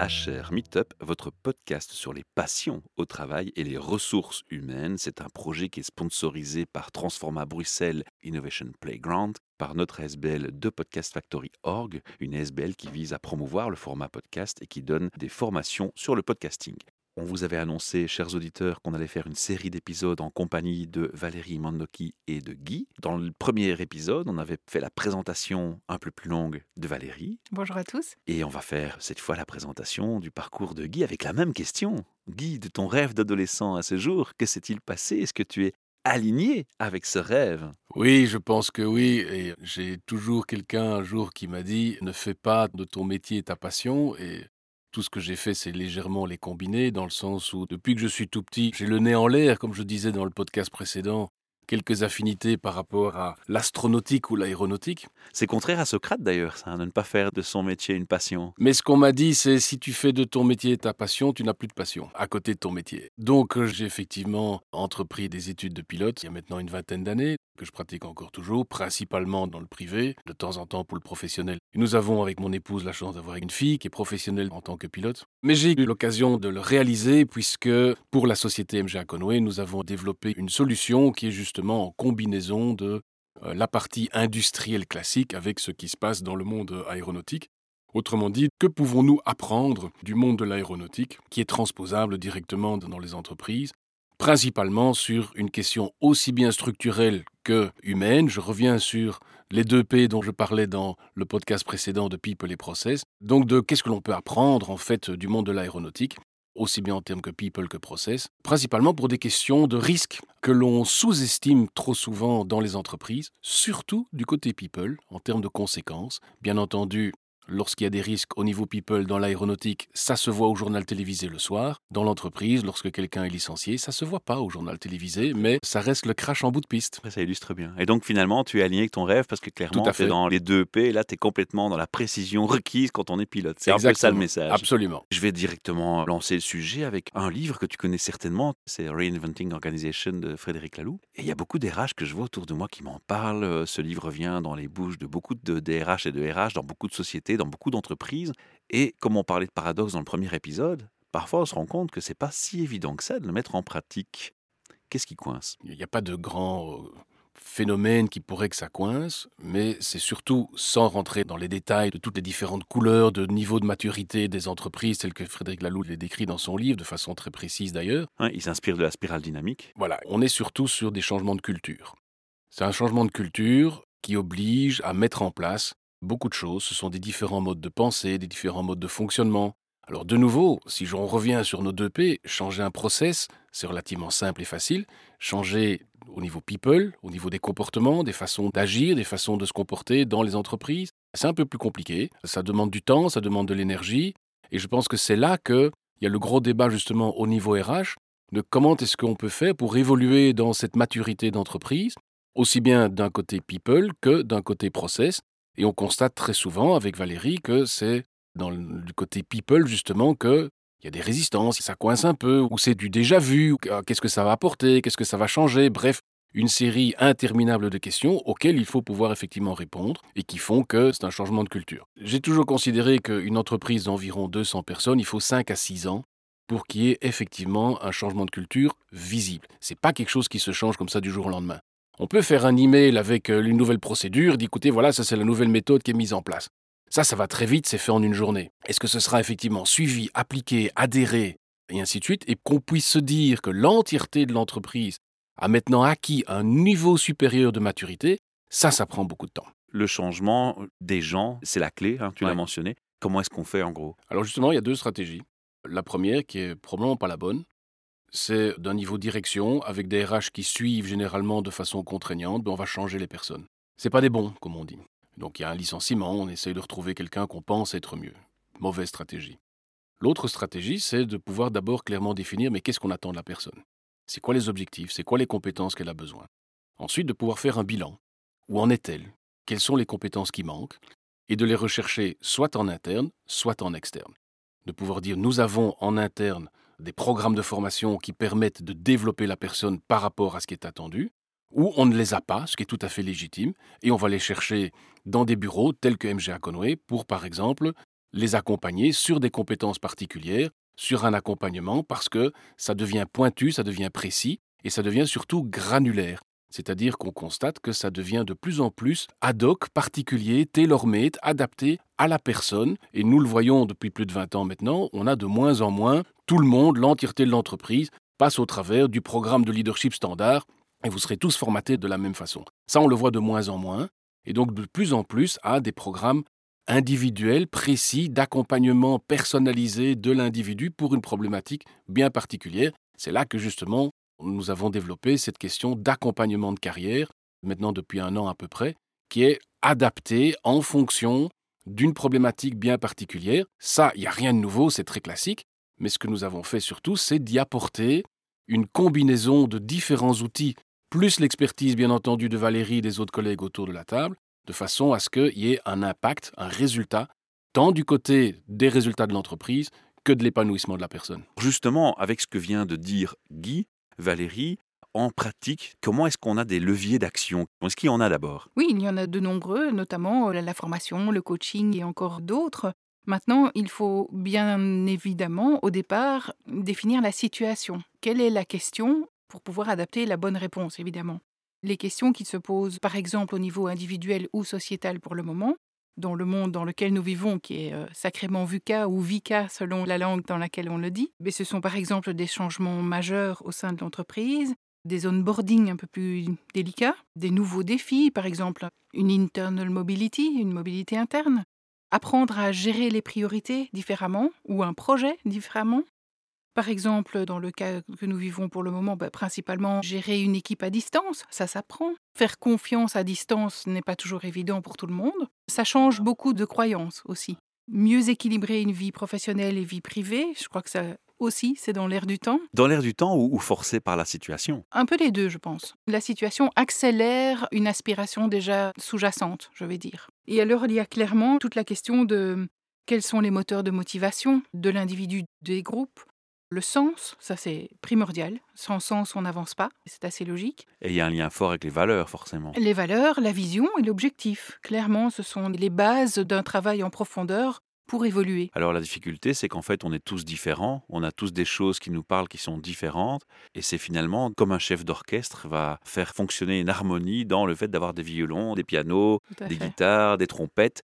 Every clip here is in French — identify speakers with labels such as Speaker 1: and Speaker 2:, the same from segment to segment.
Speaker 1: HR Meetup, votre podcast sur les passions au travail et les ressources humaines. C'est un projet qui est sponsorisé par Transforma Bruxelles Innovation Playground, par notre SBL de Podcast Factory Org, une SBL qui vise à promouvoir le format podcast et qui donne des formations sur le podcasting. On vous avait annoncé, chers auditeurs, qu'on allait faire une série d'épisodes en compagnie de Valérie Mandoki et de Guy. Dans le premier épisode, on avait fait la présentation un peu plus longue de Valérie.
Speaker 2: Bonjour à tous.
Speaker 1: Et on va faire cette fois la présentation du parcours de Guy avec la même question. Guy, de ton rêve d'adolescent à ce jour, que s'est-il passé? Est-ce que tu es aligné avec ce rêve?
Speaker 3: Oui, je pense que oui. Et j'ai toujours quelqu'un un jour qui m'a dit ne fais pas de ton métier ta passion. Et tout ce que j'ai fait, c'est légèrement les combiner, dans le sens où, depuis que je suis tout petit, j'ai le nez en l'air, comme je disais dans le podcast précédent, quelques affinités par rapport à l'astronautique ou l'aéronautique.
Speaker 1: C'est contraire à Socrate d'ailleurs, ça, de ne pas faire de son métier une passion.
Speaker 3: Mais ce qu'on m'a dit, c'est si tu fais de ton métier ta passion, tu n'as plus de passion à côté de ton métier. Donc j'ai effectivement entrepris des études de pilote il y a maintenant une vingtaine d'années, que je pratique encore toujours, principalement dans le privé, de temps en temps pour le professionnel. nous avons avec mon épouse la chance d'avoir une fille qui est professionnelle en tant que pilote. Mais j'ai eu l'occasion de le réaliser puisque pour la société MGA Conway, nous avons développé une solution qui est justement en combinaison de euh, la partie industrielle classique avec ce qui se passe dans le monde aéronautique. Autrement dit, que pouvons-nous apprendre du monde de l'aéronautique qui est transposable directement dans les entreprises principalement sur une question aussi bien structurelle que humaine. Je reviens sur les deux P dont je parlais dans le podcast précédent de People et Process. Donc de qu'est-ce que l'on peut apprendre en fait du monde de l'aéronautique aussi bien en termes que people que process, principalement pour des questions de risque que l'on sous-estime trop souvent dans les entreprises, surtout du côté people, en termes de conséquences. Bien entendu, Lorsqu'il y a des risques au niveau people dans l'aéronautique, ça se voit au journal télévisé le soir. Dans l'entreprise, lorsque quelqu'un est licencié, ça se voit pas au journal télévisé, mais ça reste le crash en bout de piste.
Speaker 1: Ça illustre bien. Et donc finalement, tu es aligné avec ton rêve parce que clairement, tu es dans les deux P, et là, tu es complètement dans la précision requise quand on est pilote. C'est un peu ça le message.
Speaker 3: Absolument.
Speaker 1: Je vais directement lancer le sujet avec un livre que tu connais certainement, c'est Reinventing Organization de Frédéric Laloux. Et il y a beaucoup d'RH que je vois autour de moi qui m'en parlent. Ce livre vient dans les bouches de beaucoup de DRH et de RH dans beaucoup de sociétés dans beaucoup d'entreprises. Et comme on parlait de paradoxe dans le premier épisode, parfois on se rend compte que c'est pas si évident que ça de le mettre en pratique. Qu'est-ce qui coince?
Speaker 3: Il n'y a pas de grand euh, phénomène qui pourrait que ça coince, mais c'est surtout, sans rentrer dans les détails de toutes les différentes couleurs, de niveau de maturité des entreprises, telles que Frédéric Laloux les décrit dans son livre, de façon très précise d'ailleurs.
Speaker 1: il s'inspire de la spirale dynamique.
Speaker 3: Voilà, on est surtout sur des changements de culture. C'est un changement de culture qui oblige à mettre en place beaucoup de choses. Ce sont des différents modes de pensée, des différents modes de fonctionnement. Alors de nouveau, si j'en reviens sur nos deux P, changer un process, c'est relativement simple et facile. Changer au niveau people, au niveau des comportements, des façons d'agir, des façons de se comporter dans les entreprises, c'est un peu plus compliqué. Ça demande du temps, ça demande de l'énergie. Et je pense que c'est là qu'il y a le gros débat justement au niveau RH de comment est-ce qu'on peut faire pour évoluer dans cette maturité d'entreprise, aussi bien d'un côté people que d'un côté process, et on constate très souvent avec Valérie que c'est dans le côté people justement que il y a des résistances, ça coince un peu, ou c'est du déjà vu, ah, qu'est-ce que ça va apporter, qu'est-ce que ça va changer, bref, une série interminable de questions auxquelles il faut pouvoir effectivement répondre et qui font que c'est un changement de culture. J'ai toujours considéré qu'une entreprise d'environ 200 personnes, il faut 5 à 6 ans pour qu'il y ait effectivement un changement de culture visible. C'est pas quelque chose qui se change comme ça du jour au lendemain. On peut faire un email avec euh, une nouvelle procédure, d'écouter voilà, ça c'est la nouvelle méthode qui est mise en place. Ça, ça va très vite, c'est fait en une journée. Est-ce que ce sera effectivement suivi, appliqué, adhéré, et ainsi de suite, et qu'on puisse se dire que l'entièreté de l'entreprise a maintenant acquis un niveau supérieur de maturité, ça, ça prend beaucoup de temps.
Speaker 1: Le changement des gens, c'est la clé, hein, tu l'as mentionné. Comment est-ce qu'on fait en gros?
Speaker 3: Alors justement, il y a deux stratégies. La première, qui est probablement pas la bonne, c'est d'un niveau direction, avec des RH qui suivent généralement de façon contraignante, ben on va changer les personnes. C'est pas des bons, comme on dit. Donc il y a un licenciement, on essaye de retrouver quelqu'un qu'on pense être mieux. Mauvaise stratégie. L'autre stratégie, c'est de pouvoir d'abord clairement définir mais qu'est-ce qu'on attend de la personne? C'est quoi les objectifs? C'est quoi les compétences qu'elle a besoin? Ensuite, de pouvoir faire un bilan. Où en est-elle? Quelles sont les compétences qui manquent? Et de les rechercher soit en interne, soit en externe. De pouvoir dire nous avons en interne des programmes de formation qui permettent de développer la personne par rapport à ce qui est attendu, ou on ne les a pas, ce qui est tout à fait légitime, et on va les chercher dans des bureaux tels que MGA Conway pour, par exemple, les accompagner sur des compétences particulières, sur un accompagnement, parce que ça devient pointu, ça devient précis, et ça devient surtout granulaire. C'est-à-dire qu'on constate que ça devient de plus en plus ad hoc, particulier, tailor-made, adapté à la personne. Et nous le voyons depuis plus de 20 ans maintenant, on a de moins en moins tout le monde, l'entièreté de l'entreprise, passe au travers du programme de leadership standard et vous serez tous formatés de la même façon. Ça, on le voit de moins en moins. Et donc de plus en plus à des programmes individuels, précis, d'accompagnement personnalisé de l'individu pour une problématique bien particulière. C'est là que justement nous avons développé cette question d'accompagnement de carrière, maintenant depuis un an à peu près, qui est adaptée en fonction d'une problématique bien particulière. Ça, il n'y a rien de nouveau, c'est très classique, mais ce que nous avons fait surtout, c'est d'y apporter une combinaison de différents outils, plus l'expertise bien entendu de Valérie et des autres collègues autour de la table, de façon à ce qu'il y ait un impact, un résultat, tant du côté des résultats de l'entreprise que de l'épanouissement de la personne.
Speaker 1: Justement, avec ce que vient de dire Guy, Valérie, en pratique, comment est-ce qu'on a des leviers d'action? Est-ce qu'il y en a d'abord?
Speaker 2: Oui, il y en a de nombreux, notamment euh, la formation, le coaching et encore d'autres. Maintenant, il faut bien évidemment, au départ, définir la situation. Quelle est la question pour pouvoir adapter la bonne réponse, évidemment. Les questions qui se posent, par exemple, au niveau individuel ou sociétal pour le moment, dans le monde dans lequel nous vivons, qui est euh, sacrément VUCA ou VICA selon la langue dans laquelle on le dit, mais ce sont par exemple des changements majeurs au sein de l'entreprise, des onboarding un peu plus délicats, des nouveaux défis, par exemple une internal mobility, une mobilité interne, apprendre à gérer les priorités différemment ou un projet différemment, par exemple, dans le cas que nous vivons pour le moment, bah, principalement gérer une équipe à distance, ça s'apprend. Faire confiance à distance n'est pas toujours évident pour tout le monde. Ça change beaucoup de croyances aussi. Mieux équilibrer une vie professionnelle et vie privée, je crois que ça aussi, c'est dans l'air du temps.
Speaker 1: Dans l'air du temps ou, forcé par la situation?
Speaker 2: Un peu les deux, je pense. La situation accélère une aspiration déjà sous-jacente, je vais dire. Et alors, il y a clairement toute la question de quels sont les moteurs de motivation de l'individu des groupes, le sens, ça c'est primordial. Sans sens, on n'avance pas. C'est assez logique.
Speaker 1: Et il y a un lien fort avec les valeurs, forcément.
Speaker 2: Les valeurs, la vision et l'objectif. Clairement, ce sont les bases d'un travail en profondeur pour évoluer.
Speaker 1: Alors la difficulté, c'est qu'en fait, on est tous différents, on a tous des choses qui nous parlent qui sont différentes, et c'est finalement comme un chef d'orchestre va faire fonctionner une harmonie dans le fait d'avoir des violons, des pianos, des guitares, des trompettes,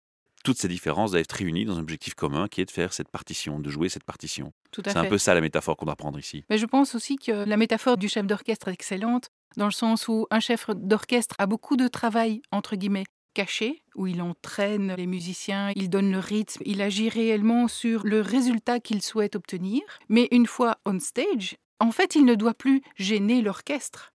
Speaker 1: toutes ces différences doivent être réunies dans un objectif commun qui est de faire cette partition, de jouer cette partition. C'est un peu ça la métaphore qu'on doit prendre ici.
Speaker 2: Mais je pense aussi que la métaphore du chef d'orchestre est excellente, dans le sens où un chef d'orchestre a beaucoup de travail, entre guillemets, caché, où il entraîne les musiciens, il donne le rythme, il agit réellement sur le résultat qu'il souhaite obtenir. Mais une fois on stage, en fait, il ne doit plus gêner l'orchestre.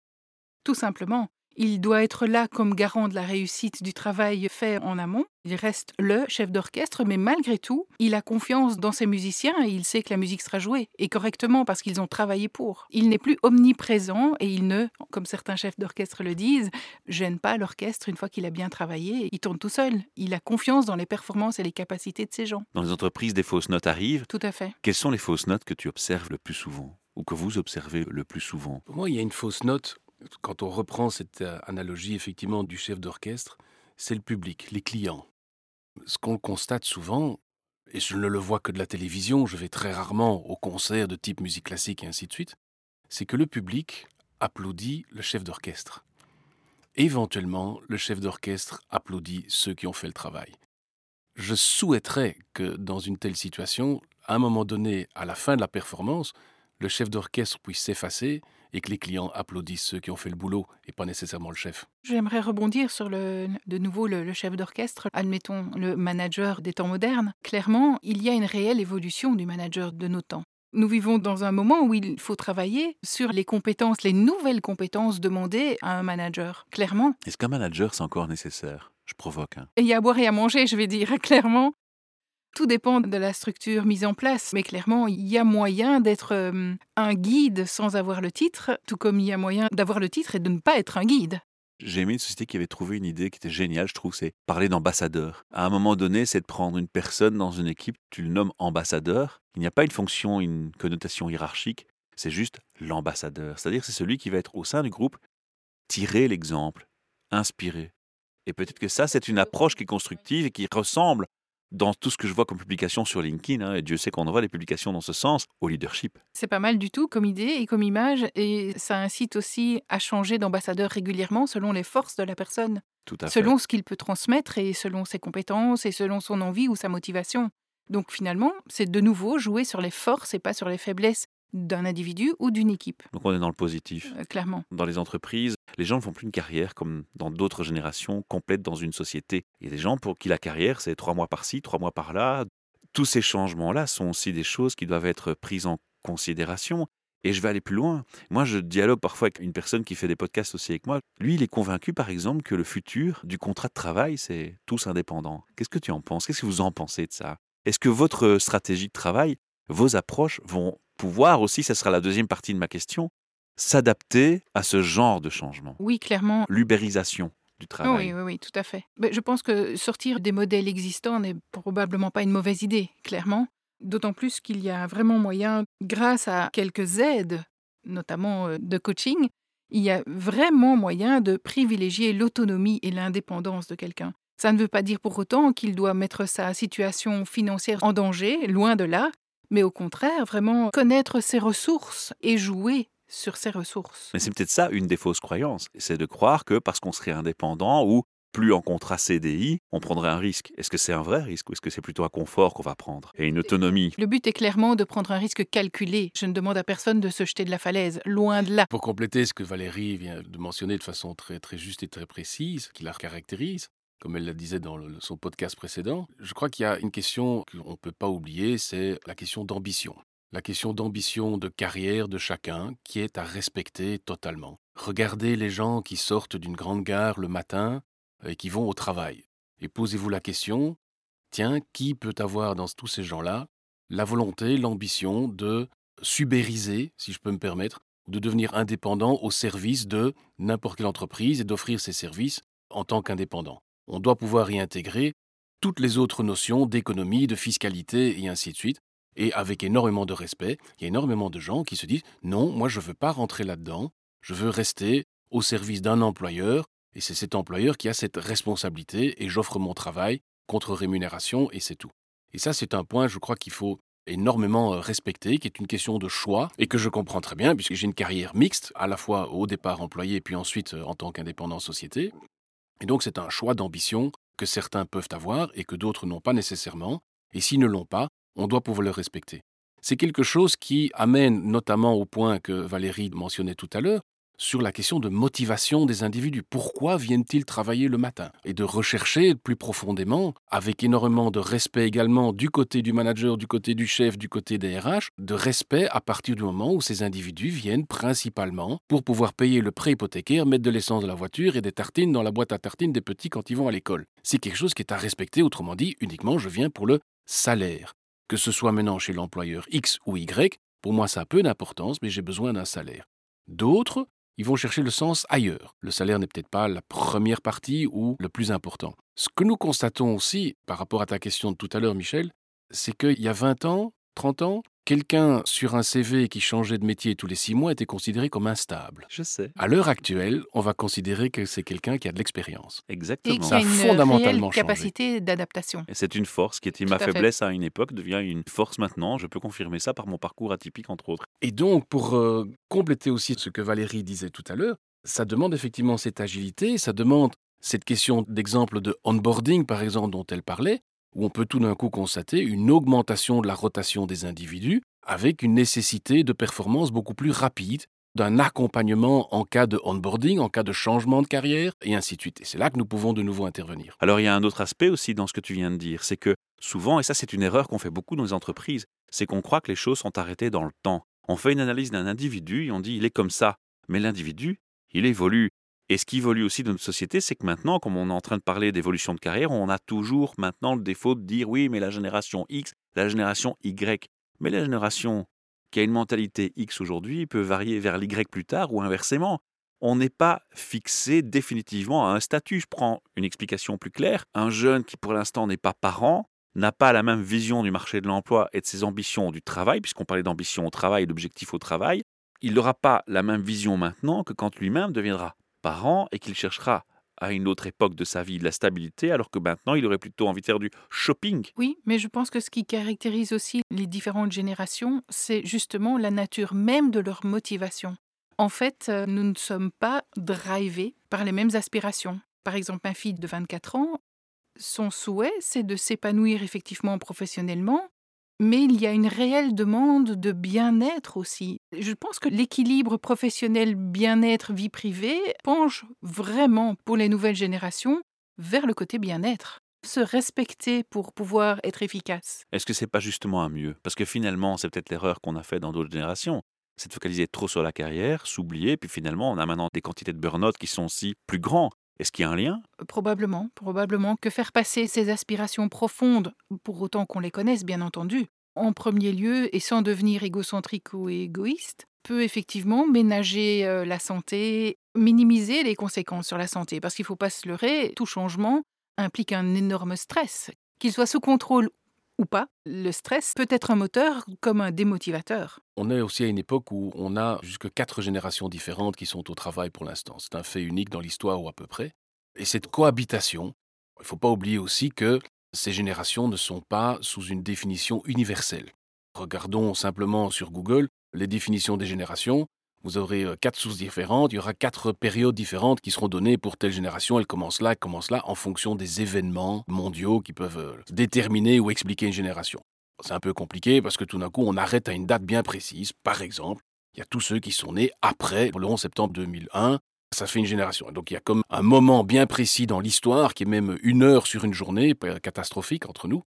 Speaker 2: Tout simplement. Il doit être là comme garant de la réussite du travail fait en amont. Il reste le chef d'orchestre, mais malgré tout, il a confiance dans ses musiciens et il sait que la musique sera jouée, et correctement parce qu'ils ont travaillé pour. Il n'est plus omniprésent et il ne, comme certains chefs d'orchestre le disent, gêne pas l'orchestre une fois qu'il a bien travaillé. Il tourne tout seul. Il a confiance dans les performances et les capacités de ses gens.
Speaker 1: Dans les entreprises, des fausses notes arrivent.
Speaker 2: Tout à fait.
Speaker 1: Quelles sont les fausses notes que tu observes le plus souvent ou que vous observez le plus souvent?
Speaker 3: Pour moi, il y a une fausse note quand on reprend cette euh, analogie effectivement du chef d'orchestre, c'est le public, les clients. Ce qu'on constate souvent, et je ne le vois que de la télévision, je vais très rarement au concert de type musique classique et ainsi de suite, c'est que le public applaudit le chef d'orchestre. Éventuellement, le chef d'orchestre applaudit ceux qui ont fait le travail. Je souhaiterais que dans une telle situation, à un moment donné, à la fin de la performance, le chef d'orchestre puisse s'effacer et que les clients applaudissent ceux qui ont fait le boulot et pas nécessairement le chef.
Speaker 2: J'aimerais rebondir sur le, de nouveau le, chef d'orchestre, admettons le manager des temps modernes. Clairement, il y a une réelle évolution du manager de nos temps. Nous vivons dans un moment où il faut travailler sur les compétences, les nouvelles compétences demandées à un manager, clairement.
Speaker 1: Est-ce qu'un manager, c'est encore nécessaire? Je provoque. Hein.
Speaker 2: Et il y a à boire et à manger, je vais dire, clairement. Tout dépend de la structure mise en place, mais clairement, il y a moyen d'être euh, un guide sans avoir le titre, tout comme il y a moyen d'avoir le titre et de ne pas être un guide.
Speaker 1: J'ai aimé une société qui avait trouvé une idée qui était géniale, je trouve, c'est parler d'ambassadeur. À un moment donné, c'est de prendre une personne dans une équipe, tu le nommes ambassadeur. Il n'y a pas une fonction, une connotation hiérarchique, c'est juste l'ambassadeur. C'est-à-dire c'est celui qui va être au sein du groupe, tirer l'exemple, inspirer. Et peut-être que ça, c'est une approche qui est constructive et qui ressemble dans tout ce que je vois comme publication sur LinkedIn, hein, et Dieu sait qu'on envoie des publications dans ce sens, au leadership.
Speaker 2: C'est pas mal du tout comme idée et comme image, et ça incite aussi à changer d'ambassadeur régulièrement selon les forces de la personne,
Speaker 1: Tout à
Speaker 2: selon ce qu'il peut transmettre et selon ses compétences et selon son envie ou sa motivation. Donc finalement, c'est de nouveau jouer sur les forces et pas sur les faiblesses d'un individu ou d'une équipe.
Speaker 1: Donc on est dans le positif.
Speaker 2: euh, clairement.
Speaker 1: Dans les entreprises, les gens ne font plus une carrière comme dans d'autres générations complète dans une société. Il y a des gens pour qui la carrière, c'est trois mois par-ci, trois mois par-là. Tous ces changements-là sont aussi des choses qui doivent être prises en considération. Et je vais aller plus loin. Moi, je dialogue parfois avec une personne qui fait des podcasts aussi avec moi. Lui, il est convaincu, par exemple, que le futur du contrat de travail, c'est tous indépendants. Qu'est-ce que tu en penses? Qu'est-ce que vous en pensez de ça? Est-ce que votre stratégie de travail, vos approches vont pouvoir aussi, ça sera la deuxième partie de ma question, s'adapter à ce genre de changement
Speaker 2: Oui, clairement.
Speaker 1: L'ubérisation du travail.
Speaker 2: Oui, oui, oui, tout à fait. Mais je pense que sortir des modèles existants n'est probablement pas une mauvaise idée, clairement. D'autant plus qu'il y a vraiment moyen, grâce à quelques aides, notamment euh, de coaching, il y a vraiment moyen de privilégier l'autonomie et l'indépendance de quelqu'un. Ça ne veut pas dire pour autant qu'il doit mettre sa situation financière en danger, loin de là, mais au contraire, vraiment connaître ses ressources et jouer sur ses ressources.
Speaker 1: Mais c'est peut-être ça une des fausses croyances, c'est de croire que parce qu'on serait indépendant ou plus en contrat CDI, on prendrait un risque. Est-ce que c'est un vrai risque ou est-ce que c'est plutôt un confort qu'on va prendre et une autonomie?
Speaker 2: Le but est clairement de prendre un risque calculé. Je ne demande à personne de se jeter de la falaise, loin de là.
Speaker 3: Pour compléter ce que Valérie vient de mentionner de façon très, très juste et très précise, qui la caractérise, comme elle le disait dans son podcast précédent, je crois qu'il y a une question qu'on ne peut pas oublier, c'est la question d'ambition. La question d'ambition de carrière de chacun qui est à respecter totalement. Regardez les gens qui sortent d'une grande gare le matin et qui vont au travail. Et posez-vous la question, tiens, qui peut avoir dans tous ces gens-là la volonté, l'ambition de subériser, si je peux me permettre, de devenir indépendant au service de n'importe quelle entreprise et d'offrir ses services en tant qu'indépendant? On doit pouvoir y intégrer toutes les autres notions d'économie, de fiscalité et ainsi de suite. Et avec énormément de respect, il y a énormément de gens qui se disent non, moi je ne veux pas rentrer là-dedans, je veux rester au service d'un employeur, et c'est cet employeur qui a cette responsabilité, et j'offre mon travail contre rémunération, et c'est tout. Et ça, c'est un point, je crois, qu'il faut énormément euh, respecter, qui est une question de choix, et que je comprends très bien, puisque j'ai une carrière mixte, à la fois au départ employé, puis ensuite euh, en tant qu'indépendant société. Et donc c'est un choix d'ambition que certains peuvent avoir et que d'autres n'ont pas nécessairement, et s'ils ne l'ont pas, on doit pouvoir le respecter. C'est quelque chose qui amène notamment au point que Valérie mentionnait tout à l'heure, sur la question de motivation des individus. Pourquoi viennent-ils travailler le matin? Et de rechercher plus profondément, avec énormément de respect également du côté du manager, du côté du chef, du côté des RH, de respect à partir du moment où ces individus viennent principalement pour pouvoir payer le prêt hypothécaire, mettre de l'essence dans la voiture et des tartines dans la boîte à tartines des petits quand ils vont à l'école. C'est quelque chose qui est à respecter, autrement dit, uniquement je viens pour le salaire. Que ce soit maintenant chez l'employeur X ou Y, pour moi ça a peu d'importance, mais j'ai besoin d'un salaire. D'autres, ils vont chercher le sens ailleurs. Le salaire n'est peut-être pas la première partie ou le plus important. Ce que nous constatons aussi, par rapport à ta question de tout à l'heure, Michel, c'est qu'il y a 20 ans, 30 ans, quelqu'un sur un CV qui changeait de métier tous les 6 mois était considéré comme instable.
Speaker 1: Je sais.
Speaker 3: À l'heure actuelle, on va considérer que c'est quelqu'un qui a de l'expérience.
Speaker 2: Et
Speaker 1: Exactement.
Speaker 3: Ça
Speaker 2: a une
Speaker 3: fondamentalement
Speaker 2: réelle
Speaker 3: changé.
Speaker 2: capacité d'adaptation.
Speaker 1: Et c'est une force qui était
Speaker 2: Tout
Speaker 1: ma
Speaker 2: à fait.
Speaker 1: faiblesse à une époque, devient une force maintenant. Je peux confirmer ça par mon parcours atypique, entre autres.
Speaker 3: Et donc, pour euh, compléter aussi ce que Valérie disait tout à l'heure, ça demande effectivement cette agilité, ça demande cette question d'exemple de onboarding, par exemple, dont elle parlait, où on peut tout d'un coup constater une augmentation de la rotation des individus avec une nécessité de performance beaucoup plus rapide, d'un accompagnement en cas de onboarding, en cas de changement de carrière, et ainsi de suite. Et c'est là que nous pouvons de nouveau intervenir.
Speaker 1: Alors il y a un autre aspect aussi dans ce que tu viens de dire, c'est que souvent, et ça c'est une erreur qu'on fait beaucoup dans les entreprises, c'est qu'on croit que les choses sont arrêtées dans le temps. On fait une analyse d'un individu et on dit il est comme ça, mais l'individu, il évolue. Et ce qui évolue aussi dans notre société, c'est que maintenant, comme on est en train de parler d'évolution de carrière, on a toujours maintenant le défaut de dire oui, mais la génération X, la génération Y. Mais la génération qui a une mentalité X aujourd'hui peut varier vers l'Y plus tard ou inversement. On n'est pas fixé définitivement à un statut. Je prends une explication plus claire. Un jeune qui pour l'instant n'est pas parent n'a pas la même vision du marché de l'emploi et de ses ambitions du travail, puisqu'on parlait d'ambition au travail et d'objectif au travail. Il n'aura pas la même vision maintenant que quand lui-même deviendra et qu'il cherchera à une autre époque de sa vie de la stabilité, alors que maintenant il aurait plutôt envie de faire du shopping.
Speaker 2: Oui, mais je pense que ce qui caractérise aussi les différentes générations, c'est justement la nature même de leur motivation. En fait, euh, nous ne sommes pas drivés par les mêmes aspirations. Par exemple, ma fille de 24 ans, son souhait, c'est de s'épanouir effectivement professionnellement, mais il y a une réelle demande de bien-être aussi. Je pense que l'équilibre professionnel bien-être vie privée penche vraiment pour les nouvelles générations vers le côté bien-être. Se respecter pour pouvoir être efficace.
Speaker 1: Est-ce que c'est pas justement un mieux? Parce que finalement, c'est peut-être l'erreur qu'on a fait dans d'autres générations. C'est de focaliser trop sur la carrière, s'oublier, puis finalement, on a maintenant des quantités de burn-out qui sont aussi plus grands. Est-ce qu'il y a un lien?
Speaker 2: Probablement, probablement. Que faire passer ces aspirations profondes, pour autant qu'on les connaisse bien entendu, en premier lieu et sans devenir égocentrique ou égoïste, peut effectivement ménager euh, la santé, minimiser les conséquences sur la santé, parce qu'il ne faut pas se leurrer, tout changement implique un énorme stress. Qu'il soit sous contrôle ou pas, le stress peut être un moteur comme un démotivateur.
Speaker 3: On est aussi à une époque où on a jusque quatre générations différentes qui sont au travail pour l'instant. C'est un fait unique dans l'histoire ou à peu près. Et cette cohabitation, il ne faut pas oublier aussi que ces générations ne sont pas sous une définition universelle. Regardons simplement sur Google les définitions des générations. Vous aurez euh, quatre sources différentes, il y aura quatre périodes différentes qui seront données pour telle génération. Elle commence là, elle commence là, en fonction des événements mondiaux qui peuvent euh, déterminer ou expliquer une génération. C'est un peu compliqué parce que tout d'un coup, on arrête à une date bien précise. Par exemple, il y a tous ceux qui sont nés après le 11 septembre 2001. Ça fait une génération. Donc il y a comme un moment bien précis dans l'histoire, qui est même une heure sur une journée, catastrophique entre nous.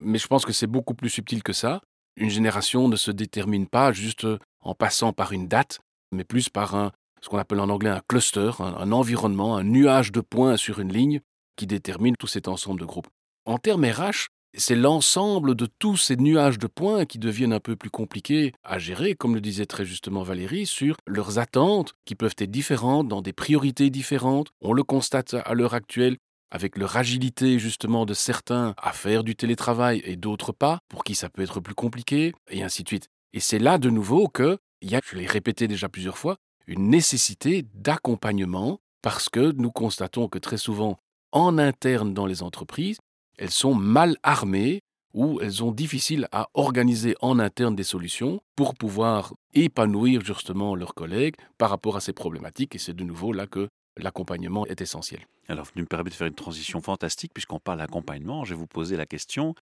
Speaker 3: Mais je pense que c'est beaucoup plus subtil que ça. Une génération ne se détermine pas juste en passant par une date, mais plus par un, ce qu'on appelle en anglais un cluster, un, environnement, un nuage de points sur une ligne qui détermine tout cet ensemble de groupes. En termes RH, c'est l'ensemble de tous ces nuages de points qui deviennent un peu plus compliqués à gérer, comme le disait très justement Valérie, sur leurs attentes qui peuvent être différentes, dans des priorités différentes. On le constate à l'heure actuelle avec leur agilité justement de certains à faire du télétravail et d'autres pas, pour qui ça peut être plus compliqué, et ainsi de suite. Et c'est là de nouveau que il y a, je l'ai répété déjà plusieurs fois, une nécessité d'accompagnement parce que nous constatons que très souvent, en interne dans les entreprises, elles sont mal armées ou elles sont difficiles à organiser en interne des solutions pour pouvoir épanouir justement leurs collègues par rapport à ces problématiques. Et c'est de nouveau là que l'accompagnement est essentiel.
Speaker 1: Alors, vous me permettez de faire une transition fantastique puisqu'on parle d'accompagnement. Je vais vous poser la question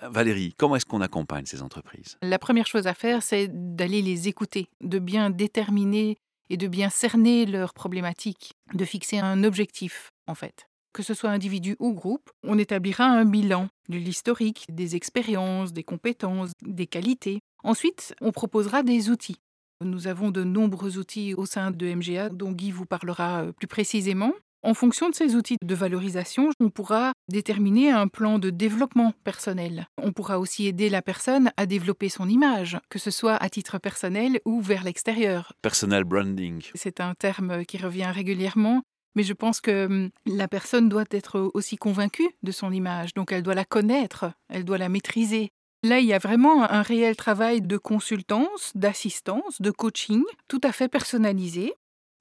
Speaker 1: Valérie, comment est-ce qu'on accompagne ces entreprises?
Speaker 2: La première chose à faire, c'est d'aller les écouter, de bien déterminer et de bien cerner leurs problématiques, de fixer un objectif, en fait. Que ce soit individu ou groupe, on établira un bilan de l'historique, des expériences, des compétences, des qualités. Ensuite, on proposera des outils. Nous avons de nombreux outils au sein de MGA dont Guy vous parlera euh, plus précisément. En fonction de ces outils de valorisation, on pourra déterminer un plan de développement personnel. On pourra aussi aider la personne à développer son image, que ce soit à titre personnel ou vers l'extérieur.
Speaker 1: Personal branding.
Speaker 2: C'est un terme qui revient régulièrement, mais je pense que hum, la personne doit être aussi convaincue de son image, donc elle doit la connaître, elle doit la maîtriser. Là, il y a vraiment un réel travail de consultance, d'assistance, de coaching, tout à fait personnalisé,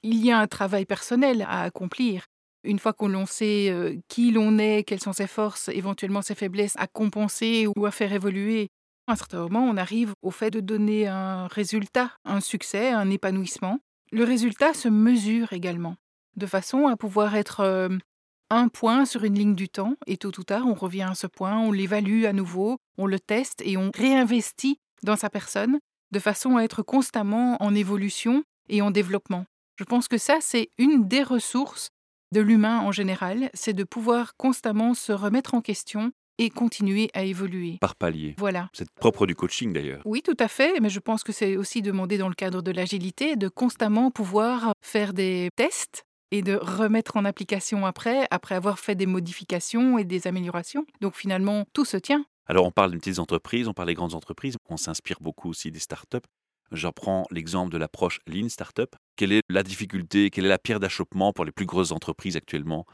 Speaker 2: il y a un travail personnel à accomplir. Une fois qu'on sait euh, qui l'on est, quelles sont ses forces, éventuellement ses faiblesses à compenser ou à faire évoluer, à un certain moment, on arrive au fait de donner un résultat, un succès, un épanouissement. Le résultat se mesure également, de façon à pouvoir être euh, un point sur une ligne du temps, et tôt ou tard, on revient à ce point, on l'évalue à nouveau, on le teste et on réinvestit dans sa personne, de façon à être constamment en évolution et en développement. Je pense que ça, c'est une des ressources de l'humain en général, c'est de pouvoir constamment se remettre en question et continuer à évoluer.
Speaker 1: Par palier.
Speaker 2: Voilà.
Speaker 1: C'est propre du coaching d'ailleurs.
Speaker 2: Oui, tout à fait, mais je pense que c'est aussi demandé dans le cadre de l'agilité de constamment pouvoir faire des tests et de remettre en application après, après avoir fait des modifications et des améliorations. Donc finalement, tout se tient.
Speaker 1: Alors on parle des petites entreprises, on parle des grandes entreprises, on s'inspire beaucoup aussi des startups. Je prends l'exemple de l'approche Lean Startup. Quelle est la difficulté, quelle est la pierre d'achoppement pour les plus grosses entreprises actuellement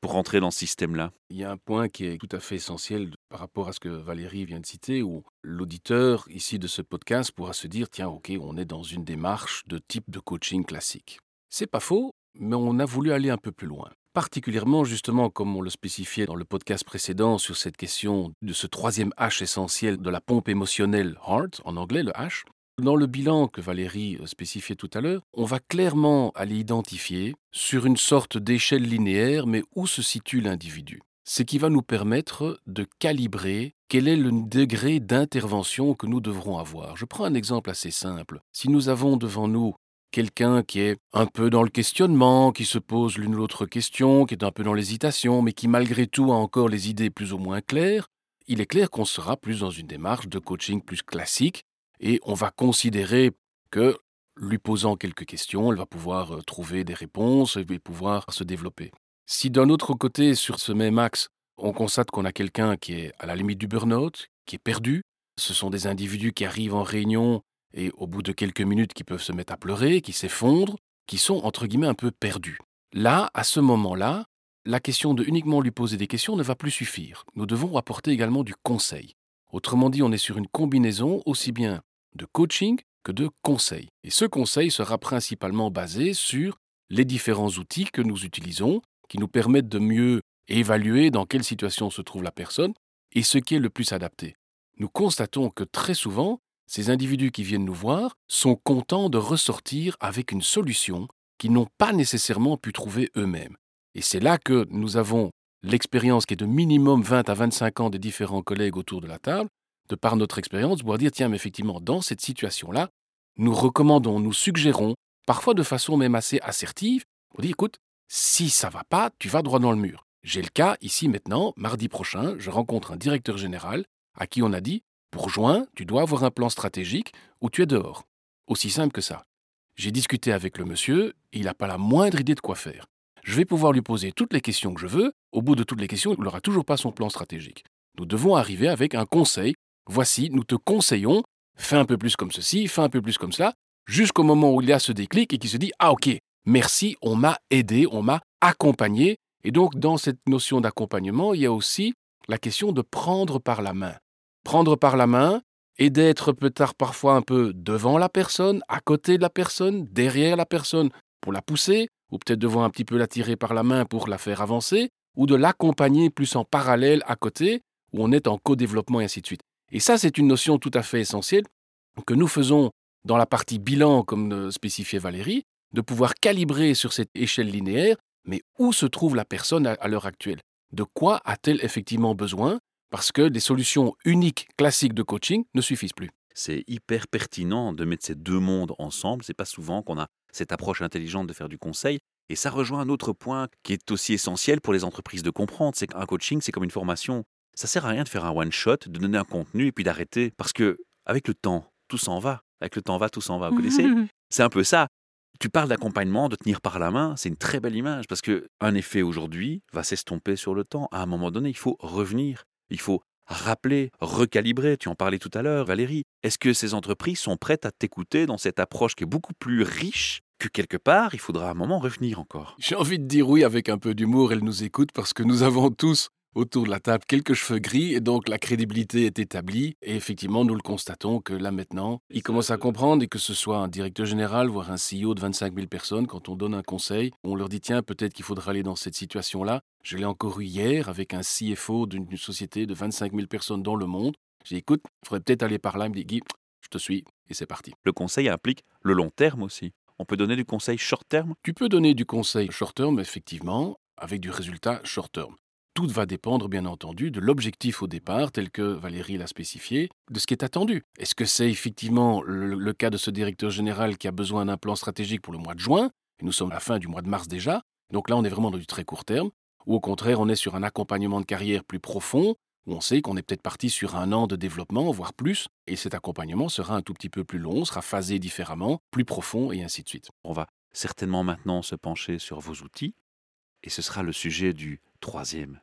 Speaker 1: pour rentrer dans ce système-là?
Speaker 3: Il y a un point qui est tout à fait essentiel par rapport à ce que Valérie vient de citer, où l'auditeur ici de ce podcast pourra se dire tiens, ok, on est dans une démarche de type de coaching classique. C'est pas faux, mais on a voulu aller un peu plus loin. particulièrement justement comme on le spécifiait dans le podcast précédent sur cette question de ce troisième H essentiel de la pompe émotionnelle heart, en anglais le H. Dans le bilan que Valérie euh, spécifiait tout à l'heure, on va clairement aller identifier sur une sorte d'échelle linéaire, mais où se situe l'individu. Ce qui va nous permettre de calibrer quel est le degré d'intervention que nous devrons avoir. Je prends un exemple assez simple. Si nous avons devant nous quelqu'un qui est un peu dans le questionnement, qui se pose l'une ou l'autre question, qui est un peu dans l'hésitation, mais qui malgré tout a encore les idées plus ou moins claires, il est clair qu'on sera plus dans une démarche de coaching plus classique et on va considérer que lui posant quelques questions, elle va pouvoir trouver des réponses et pouvoir se développer. Si d'un autre côté, sur ce même axe, on constate qu'on a quelqu'un qui est à la limite du burn-out, qui est perdu, ce sont des individus qui arrivent en réunion et au bout de quelques minutes qui peuvent se mettre à pleurer, qui s'effondrent, qui sont entre guillemets un peu perdus. Là, à ce moment-là, la question de uniquement lui poser des questions ne va plus suffire. Nous devons apporter également du conseil. Autrement dit, on est sur une combinaison aussi bien de coaching que de conseil. Et ce conseil sera principalement basé sur les différents outils que nous utilisons, qui nous permettent de mieux évaluer dans quelle situation se trouve la personne et ce qui est le plus adapté. Nous constatons que très souvent, ces individus qui viennent nous voir sont contents de ressortir avec une solution qu'ils n'ont pas nécessairement pu trouver eux-mêmes. Et c'est là que nous avons l'expérience qui est de minimum 20 à 25 ans des différents collègues autour de la table, de par notre expérience, pouvoir dire, tiens, mais effectivement, dans cette situation-là, nous recommandons, nous suggérons, parfois de façon même assez assertive, on dit, écoute, si ça va pas, tu vas droit dans le mur. J'ai le cas ici maintenant, mardi prochain, je rencontre un directeur général à qui on a dit, pour juin, tu dois avoir un plan stratégique ou tu es dehors. Aussi simple que ça. J'ai discuté avec le monsieur, il n'a pas la moindre idée de quoi faire. Je vais pouvoir lui poser toutes les questions que je veux, au bout de toutes les questions, il n'aura toujours pas son plan stratégique. Nous devons arriver avec un conseil. Voici, nous te conseillons, fais un peu plus comme ceci, fais un peu plus comme cela, jusqu'au moment où il y a ce déclic et qui se dit Ah ok, merci, on m'a aidé, on m'a accompagné. Et donc dans cette notion d'accompagnement, il y a aussi la question de prendre par la main prendre par la main et d'être peut-être parfois un peu devant la personne, à côté de la personne, derrière la personne pour la pousser, ou peut-être devoir un petit peu la tirer par la main pour la faire avancer, ou de l'accompagner plus en parallèle à côté, où on est en co-développement et ainsi de suite. Et ça, c'est une notion tout à fait essentielle que nous faisons dans la partie bilan, comme spécifiait Valérie, de pouvoir calibrer sur cette échelle linéaire, mais où se trouve la personne à l'heure actuelle? De quoi a-t-elle effectivement besoin? Parce que des solutions uniques, classiques de coaching ne suffisent plus.
Speaker 1: C'est hyper pertinent de mettre ces deux mondes ensemble. C'est pas souvent qu'on a cette approche intelligente de faire du conseil. Et ça rejoint un autre point qui est aussi essentiel pour les entreprises de comprendre, c'est qu'un coaching, c'est comme une formation. Ça sert à rien de faire un one shot, de donner un contenu et puis d'arrêter, parce que avec le temps, tout s'en va. Avec le temps va, tout s'en va. Vous connaissez? C'est un peu ça. Tu parles d'accompagnement, de tenir par la main, c'est une très belle image parce que un effet aujourd'hui va s'estomper sur le temps. À un moment donné, il faut revenir. Il faut rappeler, recalibrer. Tu en parlais tout à l'heure, Valérie. Est-ce que ces entreprises sont prêtes à t'écouter dans cette approche qui est beaucoup plus riche que quelque part, il faudra un moment revenir encore?
Speaker 3: J'ai envie de dire oui avec un peu d'humour, elle nous écoute parce que nous avons tous autour de la table quelques cheveux gris et donc la crédibilité est établie. Et effectivement, nous le constatons que là maintenant, ils commencent à comprendre et que ce soit un directeur général, voire un CEO de 25 000 personnes, quand on donne un conseil, on leur dit tiens, peut-être qu'il faudra aller dans cette situation-là. Je l'ai encore eu hier avec un CFO d'une société de 25 000 personnes dans le monde. J'ai dit écoute, il faudrait peut-être aller par là. Il me dit Guy, je te suis et c'est parti.
Speaker 1: Le conseil implique le long terme aussi. On peut donner du conseil short terme?
Speaker 3: Tu peux donner du conseil short terme, effectivement, avec du résultat short terme. Tout va dépendre, bien entendu, de l'objectif au départ, tel que Valérie l'a spécifié, de ce qui est attendu. Est-ce que c'est effectivement le, cas de ce directeur général qui a besoin d'un plan stratégique pour le mois de juin Nous sommes à la fin du mois de mars déjà. Donc là, on est vraiment dans du très court terme. Ou au contraire, on est sur un accompagnement de carrière plus profond, où on sait qu'on est peut-être parti sur un an de développement, voire plus, et cet accompagnement sera un tout petit peu plus long, sera phasé différemment, plus profond, et ainsi de suite.
Speaker 1: On va certainement maintenant se pencher sur vos outils, et ce sera le sujet du troisième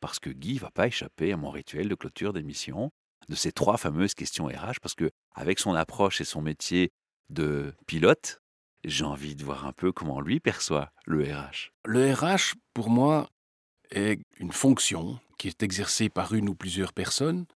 Speaker 1: parce que Guy va pas échapper à mon rituel de clôture d'émission, de ces trois fameuses questions RH, parce que avec son approche et son métier de pilote, j'ai envie de voir un peu comment lui perçoit le RH.
Speaker 3: Le RH, pour moi, est une fonction qui est exercée par une ou plusieurs personnes,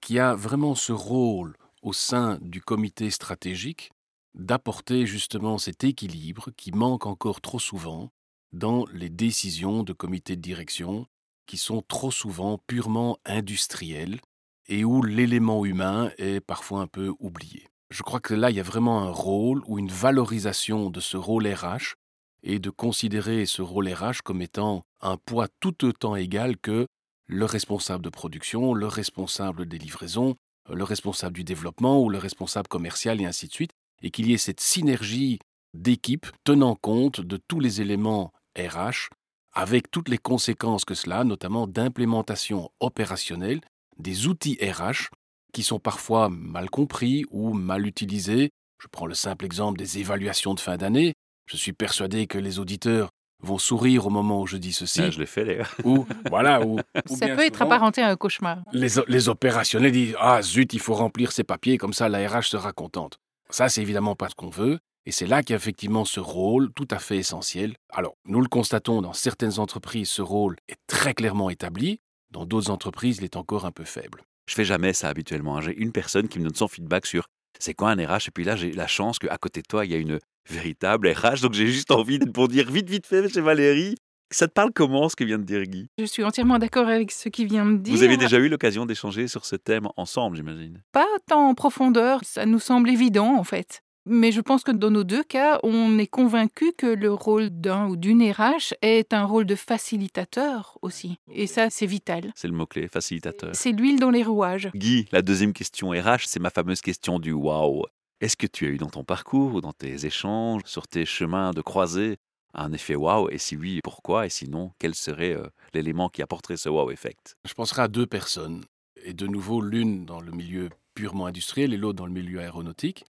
Speaker 3: qui a vraiment ce rôle au sein du comité stratégique d'apporter justement cet équilibre qui manque encore trop souvent dans les décisions de comités de direction qui sont trop souvent purement industrielles et où l'élément humain est parfois un peu oublié. Je crois que là, il y a vraiment un rôle ou une valorisation de ce rôle RH et de considérer ce rôle RH comme étant un poids tout autant égal que le responsable de production, le responsable des livraisons, le responsable du développement ou le responsable commercial et ainsi de suite, et qu'il y ait cette synergie d'équipe tenant compte de tous les éléments RH avec toutes les conséquences que cela, notamment d'implémentation opérationnelle des outils RH qui sont parfois mal compris ou mal utilisés. Je prends le simple exemple des évaluations de fin d'année. Je suis persuadé que les auditeurs vont sourire au moment où je dis ceci.
Speaker 1: Ah, je l'ai fait d'ailleurs.
Speaker 3: Ou voilà, ou, ou
Speaker 2: Ça
Speaker 3: bien
Speaker 2: peut être
Speaker 3: souvent,
Speaker 2: apparenté à un cauchemar.
Speaker 3: les, les opérationnels disent Ah zut, il faut remplir ces papiers, comme ça la RH sera contente. Ça, c'est évidemment pas ce qu'on veut. Et c'est là qu'il y a effectivement ce rôle tout à fait essentiel. Alors, nous le constatons dans certaines entreprises, ce rôle est très clairement établi. Dans d'autres entreprises, il est encore un peu faible.
Speaker 1: Je fais jamais ça habituellement. hein. J'ai une personne qui me donne son feedback sur c'est quoi un RH et puis là j'ai la chance qu'à côté de toi il y a une véritable RH donc j'ai juste envie de pour dire vite vite fait chez Valérie. Ça te parle comment ce que vient de dire Guy?
Speaker 2: Je suis entièrement d'accord avec ce qu'il vient de dire.
Speaker 1: Vous avez déjà eu l'occasion d'échanger sur ce thème ensemble, j'imagine?
Speaker 2: Pas tant en profondeur, ça nous semble évident en fait. Mais je pense que dans nos deux cas, on est convaincu que le rôle d'un ou d'une RH est un rôle de facilitateur aussi. Et ça, c'est vital.
Speaker 1: C'est le mot-clé, facilitateur.
Speaker 2: C'est l'huile dans les rouages.
Speaker 1: Guy, la deuxième question RH, c'est ma fameuse question du waouh. Est-ce que tu as eu dans ton parcours ou dans tes échanges, sur tes chemins de croisée, un effet waouh Et si oui, pourquoi? Et sinon, quel serait euh, l'élément qui apporterait ce wow effect?
Speaker 3: Je penserai à deux personnes, et de nouveau l'une dans le milieu purement industriel et l'autre dans le milieu aéronautique.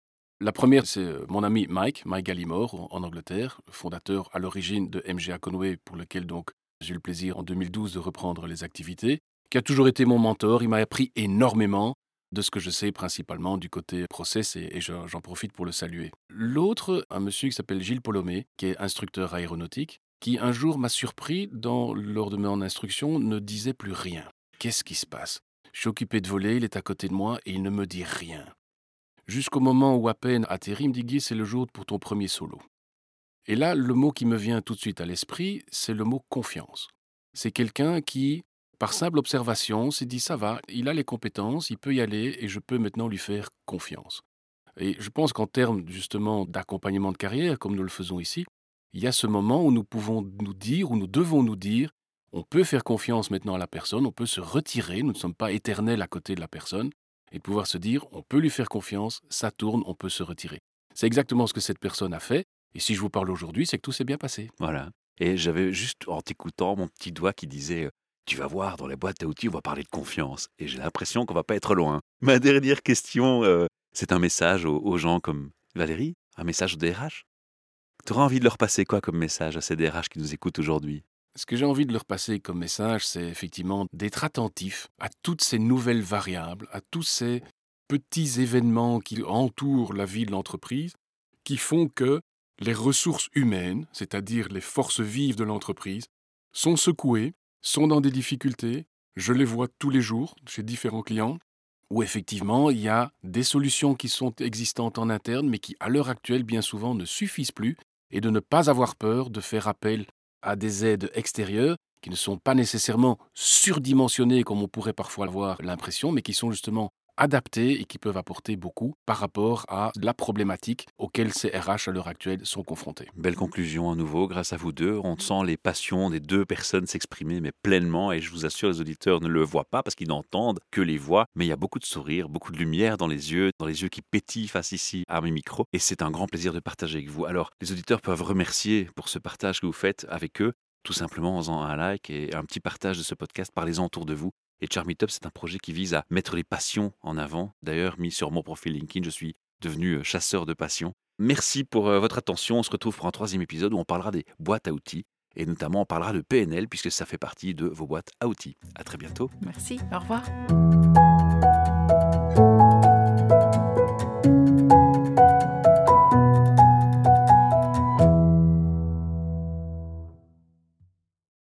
Speaker 3: La première, c'est euh, mon ami Mike, Mike Gallimore, en Angleterre, fondateur à l'origine de MGA Conway, pour lequel donc j'ai eu le plaisir en 2012 de reprendre les activités, qui a toujours été mon mentor. Il m'a appris énormément de ce que je sais principalement du côté process et, et je- j'en profite pour le saluer. L'autre, un monsieur qui s'appelle Gilles Polomé, qui est instructeur aéronautique, qui un jour m'a surpris dans, lors de mon instruction, ne disait plus rien. Qu'est-ce qui se passe? Je suis occupé de voler, il est à côté de moi et il ne me dit rien. Jusqu'au moment où à peine atterri, me dit Guy, c'est le jour pour ton premier solo. Et là, le mot qui me vient tout de suite à l'esprit, c'est le mot confiance. C'est quelqu'un qui, par simple observation, s'est dit ça va, il a les compétences, il peut y aller et je peux maintenant lui faire confiance. Et je pense qu'en termes justement d'accompagnement de carrière, comme nous le faisons ici, il y a ce moment où nous pouvons nous dire, où nous devons nous dire, on peut faire confiance maintenant à la personne, on peut se retirer, nous ne sommes pas éternels à côté de la personne, et de pouvoir se dire, on peut lui faire confiance, ça tourne, on peut se retirer. C'est exactement ce que cette personne a fait, et si je vous parle aujourd'hui, c'est que tout s'est bien passé.
Speaker 1: Voilà. Et j'avais juste, en t'écoutant, mon petit doigt qui disait Tu vas voir, dans les boîtes à outils, on va parler de confiance. Et j'ai l'impression qu'on va pas être loin. Ma dernière question, euh, c'est un message aux, aux gens comme Valérie, un message aux DRH. Tu auras envie de leur passer quoi comme message à ces DRH qui nous écoutent aujourd'hui?
Speaker 3: Ce que j'ai envie de leur passer comme message, c'est effectivement d'être attentif à toutes ces nouvelles variables, à tous ces petits événements qui entourent la vie de l'entreprise, qui font que les ressources humaines, c'est-à-dire les forces vives de l'entreprise, sont secouées, sont dans des difficultés. Je les vois tous les jours chez différents clients, où effectivement il y a des solutions qui sont existantes en interne, mais qui à l'heure actuelle bien souvent ne suffisent plus, et de ne pas avoir peur de faire appel à des aides extérieures qui ne sont pas nécessairement surdimensionnées comme on pourrait parfois avoir l'impression, mais qui sont justement adaptées et qui peuvent apporter beaucoup par rapport à la problématique auxquelles ces RH à l'heure actuelle sont confrontés.
Speaker 1: Belle conclusion à nouveau, grâce à vous deux. On sent les passions des deux personnes s'exprimer, mais pleinement. Et je vous assure, les auditeurs ne le voient pas parce qu'ils n'entendent que les voix. Mais il y a beaucoup de sourires, beaucoup de lumière dans les yeux, dans les yeux qui pétillent face ici à mes micros. Et c'est un grand plaisir de partager avec vous. Alors, les auditeurs peuvent remercier pour ce partage que vous faites avec eux, tout simplement en faisant un like et un petit partage de ce podcast. Parlez-en autour de vous. Et Charmy Top, c'est un projet qui vise à mettre les passions en avant. D'ailleurs, mis sur mon profil LinkedIn, je suis devenu euh, chasseur de passion. Merci pour euh, votre attention. On se retrouve pour un troisième épisode où on parlera des boîtes à outils. Et notamment, on parlera de PNL puisque ça fait partie de vos boîtes à outils. À très bientôt.
Speaker 2: Merci. Au revoir.